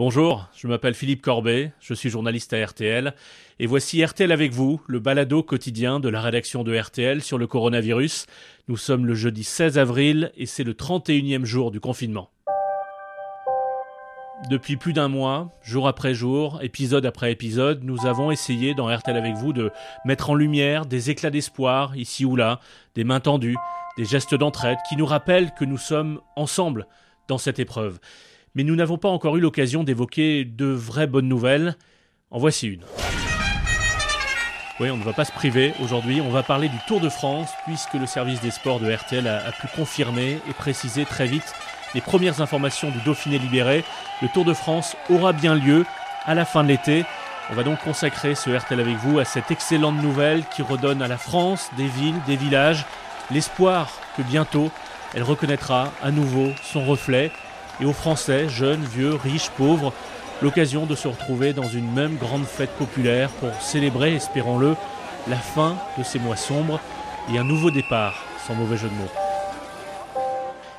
Bonjour, je m'appelle Philippe Corbet, je suis journaliste à RTL, et voici RTL avec vous, le balado quotidien de la rédaction de RTL sur le coronavirus. Nous sommes le jeudi 16 avril et c'est le 31e jour du confinement. Depuis plus d'un mois, jour après jour, épisode après épisode, nous avons essayé dans RTL avec vous de mettre en lumière des éclats d'espoir ici ou là, des mains tendues, des gestes d'entraide qui nous rappellent que nous sommes ensemble dans cette épreuve mais nous n'avons pas encore eu l'occasion d'évoquer de vraies bonnes nouvelles. En voici une. Oui, on ne va pas se priver aujourd'hui, on va parler du Tour de France, puisque le service des sports de RTL a, pu confirmer et préciser très vite les premières informations du Dauphiné libéré. Le Tour de France aura bien lieu à la fin de l'été. On va donc consacrer ce RTL avec vous à cette excellente nouvelle qui redonne à la France, des villes, des villages, l'espoir que bientôt elle reconnaîtra à nouveau son reflet et aux Français, jeunes, vieux, riches, pauvres, l'occasion de se retrouver dans une même grande fête populaire pour célébrer, espérons-le, la fin de ces mois sombres et un nouveau départ, sans mauvais jeu de mots.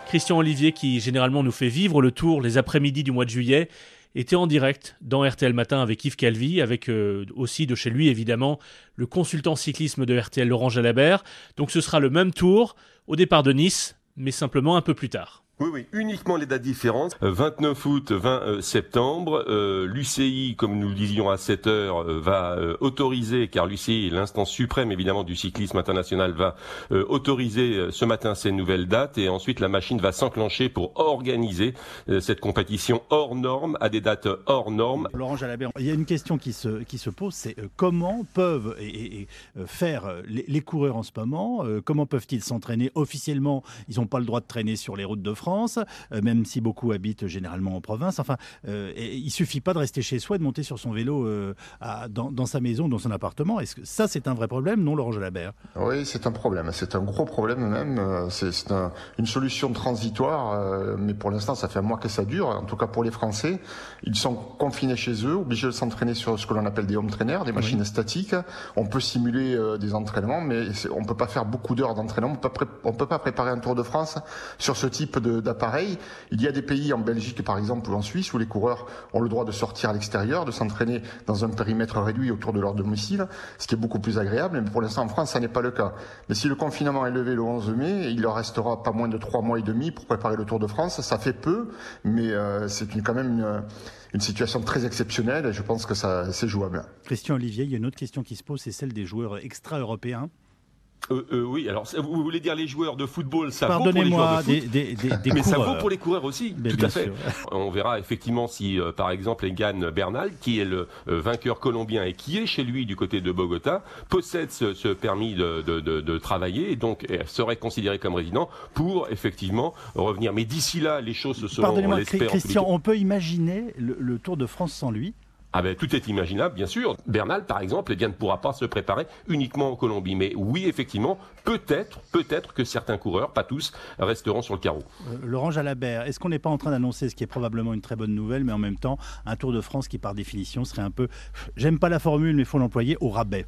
Christian Olivier, qui généralement nous fait vivre le tour les après-midi du mois de juillet, était en direct dans RTL Matin avec Yves Calvi, avec euh, aussi de chez lui évidemment le consultant cyclisme de RTL Laurent Jalabert. Donc ce sera le même tour au départ de Nice, mais simplement un peu plus tard. Oui, oui, uniquement les dates différentes. 29 euh, août, 20 euh, septembre. Euh, L'UCI, comme nous le disions à 7 heures, va autoriser, car l'UCI est l'instance suprême évidemment du cyclisme international, va autoriser ce matin ces nouvelles dates et ensuite la machine va s'enclencher pour organiser cette compétition hors norme à des dates hors normes. Il y a une question qui se, pose, c'est comment peuvent et, faire les, coureurs en ce moment Comment peuvent-ils s'entraîner officiellement? Ils n'ont pas le droit de traîner sur les routes de France. Euh, même si beaucoup habitent généralement en province. Enfin, euh, il suffit pas de rester chez soi et de monter sur son vélo euh, dans, sa maison, dans son appartement. Est-ce que ça, c'est un vrai problème, non, Laurent Jalabert Oui, c'est un problème. C'est un gros problème même. C'est une solution transitoire, mais pour l'instant, ça fait un mois que ça dure. En tout cas, pour les Français, ils sont confinés chez eux, obligés de s'entraîner sur ce que l'on appelle des home trainers, des machines statiques. On peut simuler des entraînements, mais on peut pas faire beaucoup d'heures d'entraînement. On peut pas préparer un Tour de France sur ce type de d'appareils. Il y a des pays en Belgique par exemple ou en Suisse où les coureurs ont le droit de sortir à l'extérieur, de s'entraîner dans un périmètre réduit autour de leur domicile, ce qui est beaucoup plus agréable. Mais pour l'instant en France, ça n'est pas le cas. Mais si le confinement est levé le 11 mai, il leur restera pas moins de trois mois et demi pour préparer le Tour de France. Ça fait peu, mais euh, c'est quand même une situation très exceptionnelle et je pense que ça c'est jouable. Christian Olivier, il y a une autre question qui se pose, c'est celle des joueurs extra-européens. Euh, euh, oui, alors vous voulez dire les joueurs de football, ça vaut pour les joueurs de foot, des, des, mais ça vaut pour les coureurs aussi, tout à fait. On verra effectivement si, euh, par exemple, Egan Bernal, qui est le vainqueur colombien et qui est chez lui du côté de Bogota, possède ce, permis de, de, de, travailler et donc serait considéré comme résident pour effectivement revenir. Mais d'ici là, les choses se seront, Pardonnez-moi, Christian, on peut imaginer le Tour de France sans lui ah ben, tout est imaginable, bien sûr. Bernal, par exemple, eh ne pourra pas se préparer uniquement en Colombie. Mais oui, effectivement, peut-être, peut-être que certains coureurs, pas tous, resteront sur le carreau. Euh, Laurent Jalabert, est-ce qu'on n'est pas en train d'annoncer ce qui est probablement une très bonne nouvelle, mais en même temps, un Tour de France qui, par définition, serait un peu, j'aime pas la formule, mais il faut l'employer, au rabais?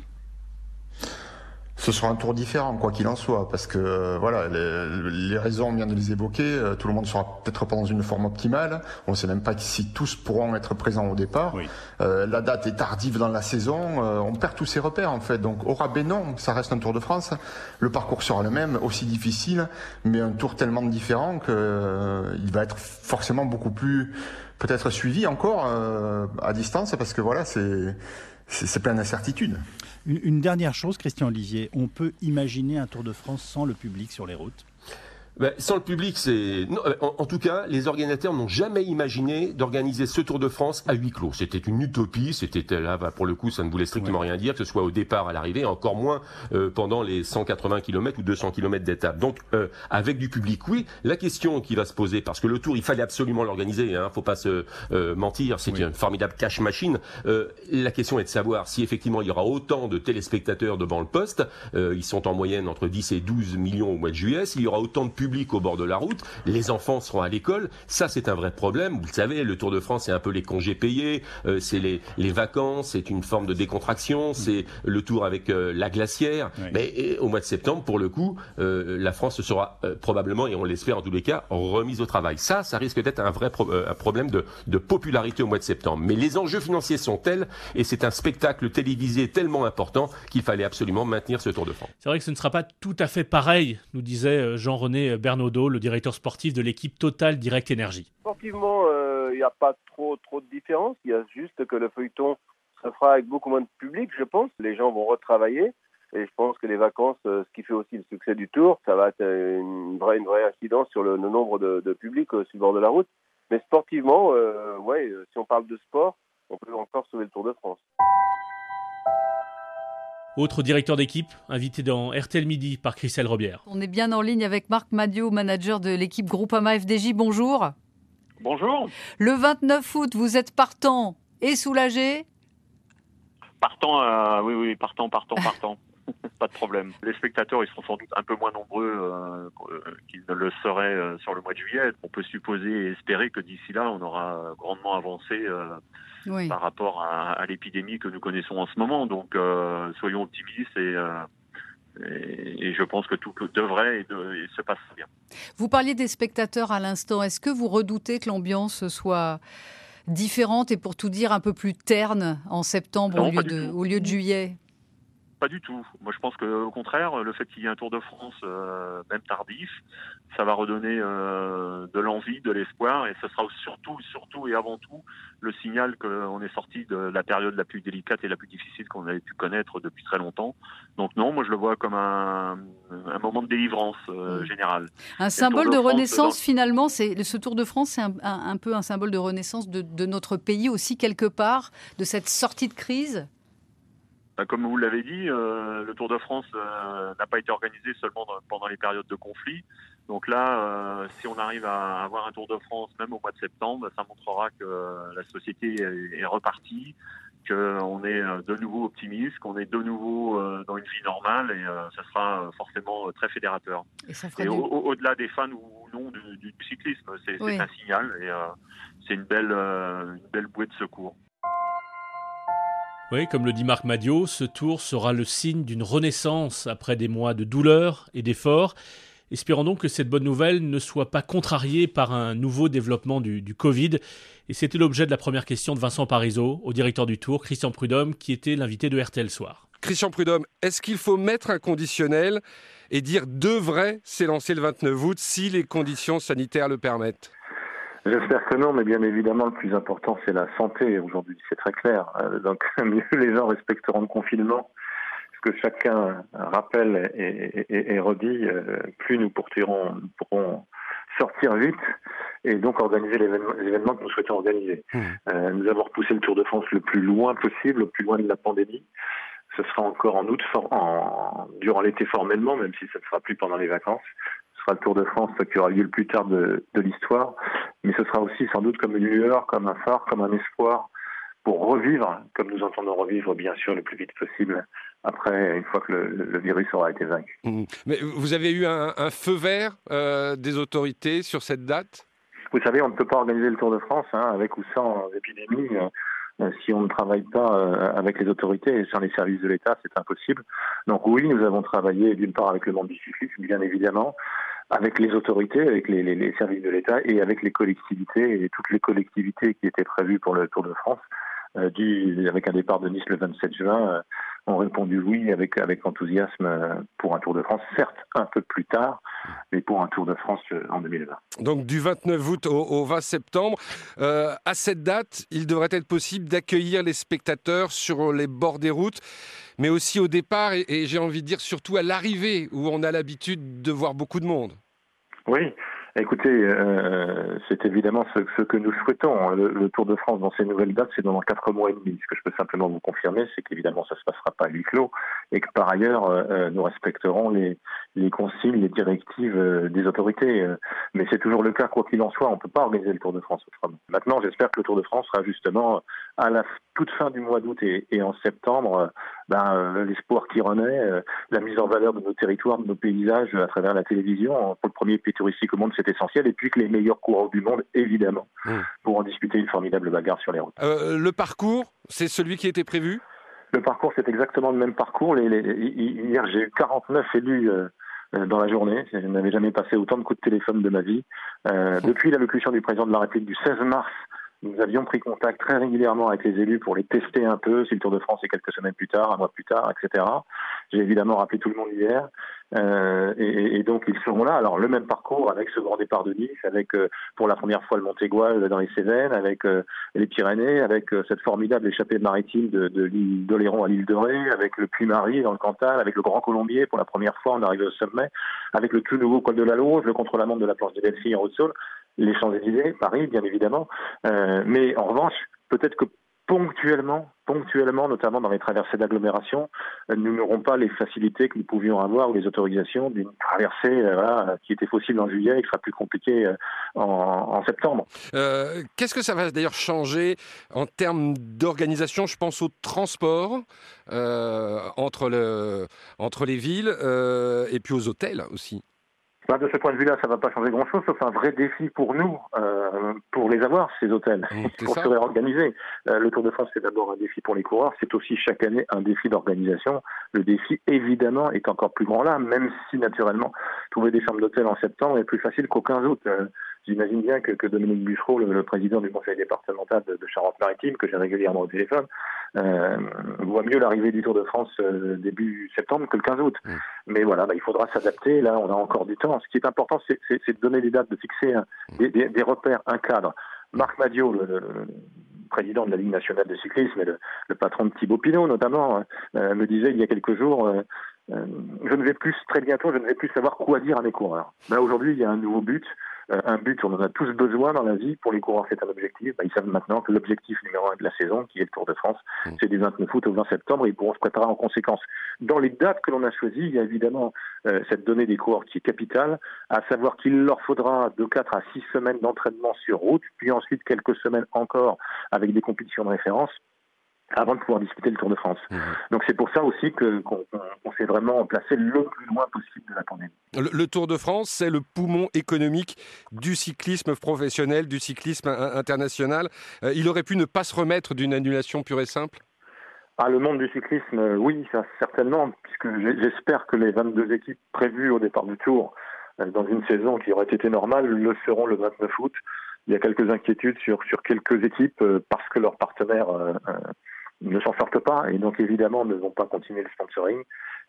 Ce sera un tour différent, quoi qu'il en soit, parce que euh, voilà, les, raisons, on vient de les évoquer. Euh, tout le monde sera peut-être pas dans une forme optimale. On ne sait même pas si tous pourront être présents au départ. Euh, la date est tardive dans la saison. on perd tous ses repères en fait. Donc au rabais non, ça reste un Tour de France. Le parcours sera le même, aussi difficile, mais un tour tellement différent que il va être forcément beaucoup plus peut-être suivi encore à distance, parce que voilà, c'est c'est plein d'incertitudes. Une, dernière chose, Christian Olivier, on peut imaginer un Tour de France sans le public sur les routes? Ben, sans le public, c'est. Euh, en, tout cas, les organisateurs n'ont jamais imaginé d'organiser ce Tour de France à huis clos. C'était une utopie. C'était là, bah, pour le coup, ça ne voulait strictement rien dire, que ce soit au départ, à l'arrivée, encore moins euh, pendant les 180 km ou 200 km d'étape. Donc, euh, avec du public, oui. La question qui va se poser, parce que le Tour, il fallait absolument l'organiser. Hein, faut pas se mentir. C'est une formidable cash machine. la question est de savoir si effectivement il y aura autant de téléspectateurs devant le poste. ils sont en moyenne entre 10 et 12 millions au mois de juillet. S'il y aura autant de public au bord de la route, les enfants seront à l'école. Ça, c'est un vrai problème. Vous le savez, le Tour de France, c'est un peu les congés payés, euh, c'est les, les vacances, c'est une forme de décontraction, c'est le tour avec euh, la glacière. Mais au mois de septembre, pour le coup, euh, la France sera probablement, et on l'espère en tous les cas, remise au travail. Ça, ça risque d'être un vrai un problème de, de popularité au mois de septembre. Mais les enjeux financiers sont tels, et c'est un spectacle télévisé tellement important qu'il fallait absolument maintenir ce Tour de France. C'est vrai que ce ne sera pas tout à fait pareil, nous disait Jean-René Bernaudot, le directeur sportif de l'équipe Total Direct Énergie. Sportivement, il n'y a pas trop, trop de différence. Il y a juste que le feuilleton se fera avec beaucoup moins de public, je pense. Les gens vont retravailler. Et je pense que les vacances, euh, ce qui fait aussi le succès du tour, ça va être une vraie, une vraie incidence sur le, nombre de, de public euh, sur le bord de la route. Mais sportivement, euh, ouais, si on parle de sport, on peut encore sauver le Tour de France. Autre directeur d'équipe, invité dans RTL Midi par Christelle Robière. On est bien en ligne avec Marc Madio, manager de l'équipe Groupama FDJ. Bonjour. Bonjour. Le 29 août, vous êtes partant et soulagé Partant, euh, oui, oui, partant, partant, partant. pas de problème. Les spectateurs, ils seront sans doute un peu moins nombreux euh, qu'ils ne le seraient euh, sur le mois de juillet. On peut supposer et espérer que d'ici là, on aura grandement avancé par rapport à, l'épidémie que nous connaissons en ce moment. Donc, soyons optimistes et et, je pense que tout devrait et, se passe bien. Vous parliez des spectateurs à l'instant. Est-ce que vous redoutez que l'ambiance soit différente et pour tout dire un peu plus terne en septembre au, lieu de, au lieu de juillet? Pas du tout. Moi, je pense que au contraire, le fait qu'il y ait un Tour de France, euh, même tardif, ça va redonner euh, de l'envie, de l'espoir, et ce sera surtout, surtout et avant tout le signal qu'on est sorti de la période la plus délicate et la plus difficile qu'on avait pu connaître depuis très longtemps. Donc non, moi je le vois comme un, moment de délivrance euh, générale. Un symbole de, renaissance finalement, c'est ce Tour de France, c'est un, peu un symbole de renaissance de notre pays aussi quelque part, de cette sortie de crise? Bah, comme vous l'avez dit, euh, le Tour de France euh, n'a pas été organisé seulement pendant les périodes de conflit. Donc là, euh, si on arrive à avoir un Tour de France même au mois de septembre, ça montrera que la société est, repartie, qu'on est de nouveau optimiste, qu'on est de nouveau dans une vie normale et ça sera forcément très fédérateur. Et, au-delà des fans ou non du, cyclisme, c'est un signal et c'est une belle, une belle bouée de secours. Oui, comme le dit Marc Madio, ce tour sera le signe d'une renaissance après des mois de douleur et d'efforts. Espérons donc que cette bonne nouvelle ne soit pas contrariée par un nouveau développement du, Covid. Et c'était l'objet de la première question de Vincent Parisot, au directeur du Tour, Christian Prudhomme, qui était l'invité de RTL Soir. Christian Prudhomme, est-ce qu'il faut mettre un conditionnel et dire devrait s'élancer le 29 août si les conditions sanitaires le permettent? J'espère que non, mais bien évidemment, le plus important, c'est la santé. Aujourd'hui, c'est très clair. Euh, donc, mieux les gens respecteront le confinement. Ce que chacun rappelle et, redit, euh, plus nous pourrons, pourrons sortir vite et donc organiser l'événement que nous souhaitons organiser. Mmh. Euh, nous avons repoussé le Tour de France le plus loin possible, le plus loin de la pandémie. Ce sera encore en août, en, durant l'été formellement, même si ça ne sera plus pendant les vacances sera le Tour de France qui aura lieu le plus tard de, l'histoire, mais ce sera aussi sans doute comme une lueur, comme un phare, comme un espoir pour revivre, comme nous entendons revivre bien sûr le plus vite possible après, une fois que le, virus aura été vaincu. Mmh. Mais vous avez eu un, feu vert euh, des autorités sur cette date? Vous savez, on ne peut pas organiser le Tour de France hein, avec ou sans épidémie. Euh, si on ne travaille pas euh, avec les autorités et sans les services de l'État, c'est impossible. Donc oui, nous avons travaillé d'une part avec le monde du cyclisme, bien évidemment, avec les autorités, avec les, services de l'État et avec les collectivités et toutes les collectivités qui étaient prévues pour le Tour de France, euh, avec un départ de Nice le 27 juin, euh, ont répondu oui avec, enthousiasme euh, pour un Tour de France, certes un peu plus tard, mais pour un Tour de France en 2020. Donc du 29 août au, au 20 septembre, à cette date, il devrait être possible d'accueillir les spectateurs sur les bords des routes, mais aussi au départ et, j'ai envie de dire surtout à l'arrivée où on a l'habitude de voir beaucoup de monde. Oui, Écoutez, euh, c'est évidemment ce, que nous souhaitons. Le, Tour de France dans ces nouvelles dates, c'est dans quatre mois et demi. Ce que je peux simplement vous confirmer, c'est qu'évidemment, ça se passera pas à huis clos et que par ailleurs, euh, euh nous respecterons les, les, consignes, les directives des autorités. Mais c'est toujours le cas, quoi qu'il en soit, on peut pas organiser le Tour de France autrement. Maintenant, j'espère que le Tour de France sera justement à la toute fin du mois d'août et, et, en septembre ben, euh, l'espoir qui renaît, euh, la mise en valeur de nos territoires, de nos paysages à travers la télévision. Pour le premier pays touristique au monde, c'est essentiel. Et puis que les meilleurs coureurs du monde, évidemment, mmh. pour en discuter une formidable bagarre sur les routes. le parcours, c'est celui qui était prévu? Le parcours, c'est exactement le même parcours. Les, hier, j'ai eu 49 élus dans la journée. Je n'avais jamais passé autant de coups de téléphone de ma vie. Euh, depuis l'allocution du président de la République du 16 mars nous avions pris contact très régulièrement avec les élus pour les tester un peu, si le Tour de France est quelques semaines plus tard, un mois plus tard, etc. J'ai évidemment rappelé tout le monde hier. Euh, et, et, donc ils seront là. Alors le même parcours avec ce grand départ de Nice, avec euh, pour la première fois le Montégoal dans les Cévennes, avec euh, les Pyrénées, avec euh, cette formidable échappée maritime de, de l'île d'Oléron à l'île de Ré, avec le Puy-Marie dans le Cantal, avec le Grand Colombier pour la première fois on arrive au sommet, avec le tout nouveau col de la Loge, le contre-la-montre de la planche des Delphi en Haute-Saône les Champs-Élysées, Paris, bien évidemment. Euh, mais en revanche, peut-être que ponctuellement, ponctuellement, notamment dans les traversées d'agglomération, euh, nous n'aurons pas les facilités que nous pouvions avoir ou les autorisations d'une traversée euh, qui était possible en juillet et qui sera plus compliquée en, septembre. Qu'est-ce que ça va d'ailleurs changer en termes d'organisation? Je pense au transport entre, le, entre les villes et puis aux hôtels aussi. Bah, de ce point de vue-là, ça ne va pas changer grand-chose, sauf un vrai défi pour nous, euh, pour les avoir, ces hôtels, mmh, pour se réorganiser. Euh, le Tour de France, c'est d'abord un défi pour les coureurs, c'est aussi chaque année un défi d'organisation. Le défi, évidemment, est encore plus grand là, même si, naturellement, trouver des chambres d'hôtel en septembre est plus facile qu'au 15 août. Euh, J'imagine bien que, que, Dominique Bouchereau, le, président du conseil départemental de, de Charente-Maritime, que j'ai régulièrement au téléphone, euh, voit mieux l'arrivée du Tour de France euh, début septembre que le 15 août. Mmh. Mais voilà, bah, il faudra s'adapter. Là, on a encore du temps. Ce qui est important, c'est de donner des dates, de fixer mmh. des, des, des, repères, un cadre. Marc Madio, le, président de la Ligue nationale de cyclisme et le, le patron de Thibaut Pinot notamment, hein, euh, me disait il y a quelques jours, euh, euh, je ne vais plus, très bientôt, je ne vais plus savoir quoi dire à mes coureurs. Là, aujourd'hui, il y a un nouveau but, euh, un but, on en a tous besoin dans la vie. Pour les coureurs, c'est un objectif. Bah, ils savent maintenant que l'objectif numéro un de la saison, qui est le Tour de France, mmh. c'est du 29 août au 20 septembre. ils pourront se préparer en conséquence. Dans les dates que l'on a choisies, il y a évidemment euh, cette donnée des coureurs qui est capitale, à savoir qu'il leur faudra de 4 à 6 semaines d'entraînement sur route, puis ensuite quelques semaines encore avec des compétitions de référence avant de pouvoir discuter le Tour de France. Mmh. Donc c'est pour ça aussi qu'on s'est vraiment placé le plus loin possible de la pandémie. Le, Tour de France, c'est le poumon économique du cyclisme professionnel, du cyclisme international. Euh, il aurait pu ne pas se remettre d'une annulation pure et simple? Ah, le monde du cyclisme, euh, oui, ça, certainement, puisque j'espère que les 22 équipes prévues au départ du Tour, euh, dans une saison qui aurait été normale, le seront le 29 août. Il y a quelques inquiétudes sur, sur quelques équipes parce que leurs partenaires ne s'en sortent pas et donc évidemment ne vont pas continuer le sponsoring.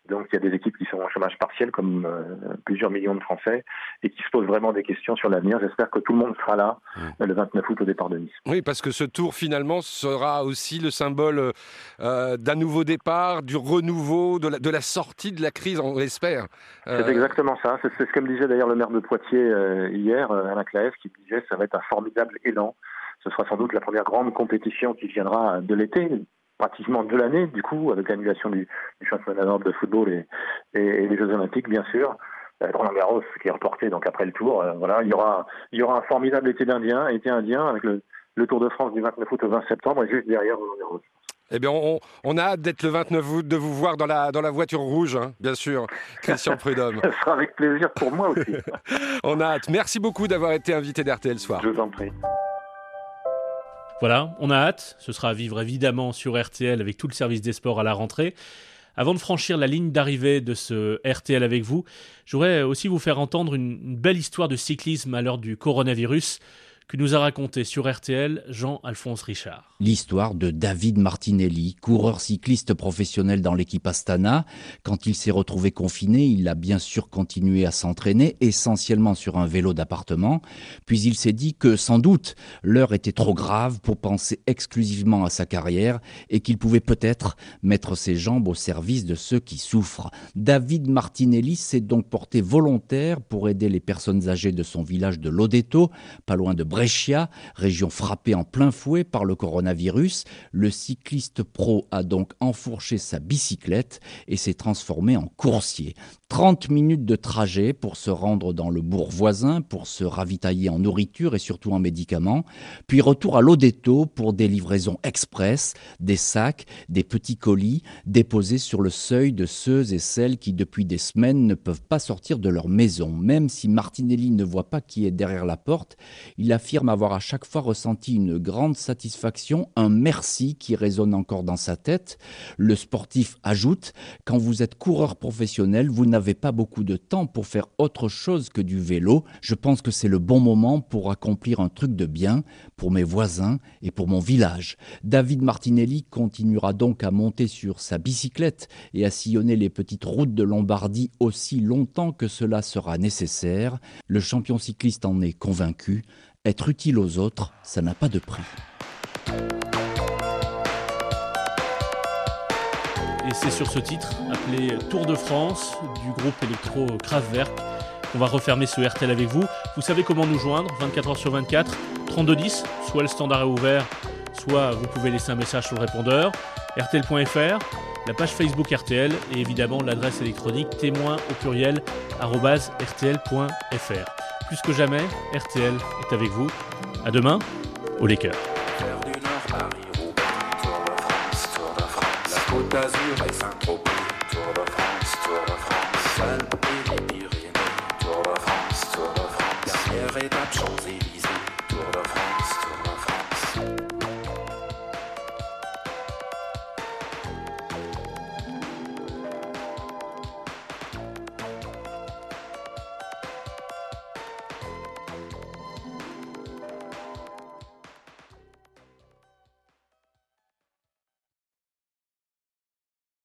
Donc il y a des équipes qui sont en chômage partiel comme euh, plusieurs millions de Français et qui se posent vraiment des questions sur l'avenir. J'espère que tout le monde sera là mmh. le 29 août au départ de Nice. Oui, parce que ce tour finalement sera aussi le symbole euh, d'un nouveau départ, du renouveau, de la, de la, sortie de la crise, on l'espère. Euh, c'est exactement ça. C'est ce que me disait d'ailleurs le maire de Poitiers hier, Alain Claes, qui disait ça va être un formidable élan. Ce sera sans doute la première grande compétition qui viendra de l'été, pratiquement de l'année, du coup, avec l'annulation du, du, championnat d'Europe de football et, et, les Jeux Olympiques, bien sûr. Euh, Roland Garros qui est reporté donc après le Tour. Euh, voilà, il y aura, il y aura un formidable été d'Indien, été indien avec le, le, Tour de France du 29 août au 20 septembre et juste derrière Roland Garros. Eh bien, on, on, a hâte d'être le 29 août, de vous voir dans la, dans la voiture rouge, hein, bien sûr, Christian Prudhomme. Ce sera avec plaisir pour moi aussi. on a hâte. Merci beaucoup d'avoir été invité d'RTL Soir. Je vous en prie. Voilà, on a hâte. Ce sera à vivre évidemment sur RTL avec tout le service des sports à la rentrée. Avant de franchir la ligne d'arrivée de ce RTL avec vous, je voudrais aussi vous faire entendre une belle histoire de cyclisme à l'heure du coronavirus que nous a raconté sur RTL Jean-Alphonse Richard. L'histoire de David Martinelli, coureur cycliste professionnel dans l'équipe Astana. Quand il s'est retrouvé confiné, il a bien sûr continué à s'entraîner, essentiellement sur un vélo d'appartement. Puis il s'est dit que sans doute l'heure était trop grave pour penser exclusivement à sa carrière et qu'il pouvait peut-être mettre ses jambes au service de ceux qui souffrent. David Martinelli s'est donc porté volontaire pour aider les personnes âgées de son village de Lodeto, pas loin de Brescia, région frappée en plein fouet par le coronavirus, le cycliste pro a donc enfourché sa bicyclette et s'est transformé en coursier. 30 minutes de trajet pour se rendre dans le bourg voisin, pour se ravitailler en nourriture et surtout en médicaments, puis retour à l'Odeto pour des livraisons express, des sacs, des petits colis déposés sur le seuil de ceux et celles qui depuis des semaines ne peuvent pas sortir de leur maison. Même si Martinelli ne voit pas qui est derrière la porte, il affirme avoir à chaque fois ressenti une grande satisfaction, un merci qui résonne encore dans sa tête. Le sportif ajoute, quand vous êtes coureur professionnel, vous n'avez pas beaucoup de temps pour faire autre chose que du vélo. Je pense que c'est le bon moment pour accomplir un truc de bien pour mes voisins et pour mon village. David Martinelli continuera donc à monter sur sa bicyclette et à sillonner les petites routes de Lombardie aussi longtemps que cela sera nécessaire. Le champion cycliste en est convaincu. Être utile aux autres, ça n'a pas de prix. Et c'est sur ce titre, appelé Tour de France, du groupe électro Kraftwerk, qu'on va refermer ce RTL avec vous. Vous savez comment nous joindre, 24h sur 24, 3210, soit le standard est ouvert, soit vous pouvez laisser un message sur le répondeur, rtl.fr, la page Facebook RTL et évidemment l'adresse électronique témoin au pluriel rtl.fr. Plus que jamais, RTL est avec vous. À demain, au Lakers. Côte d'Azur et Saint-Tropez, Tour de France, Tour de France, Alpes et les Pyrénées, Tour de France, Tour de France, dernière étape Champs-Élysées.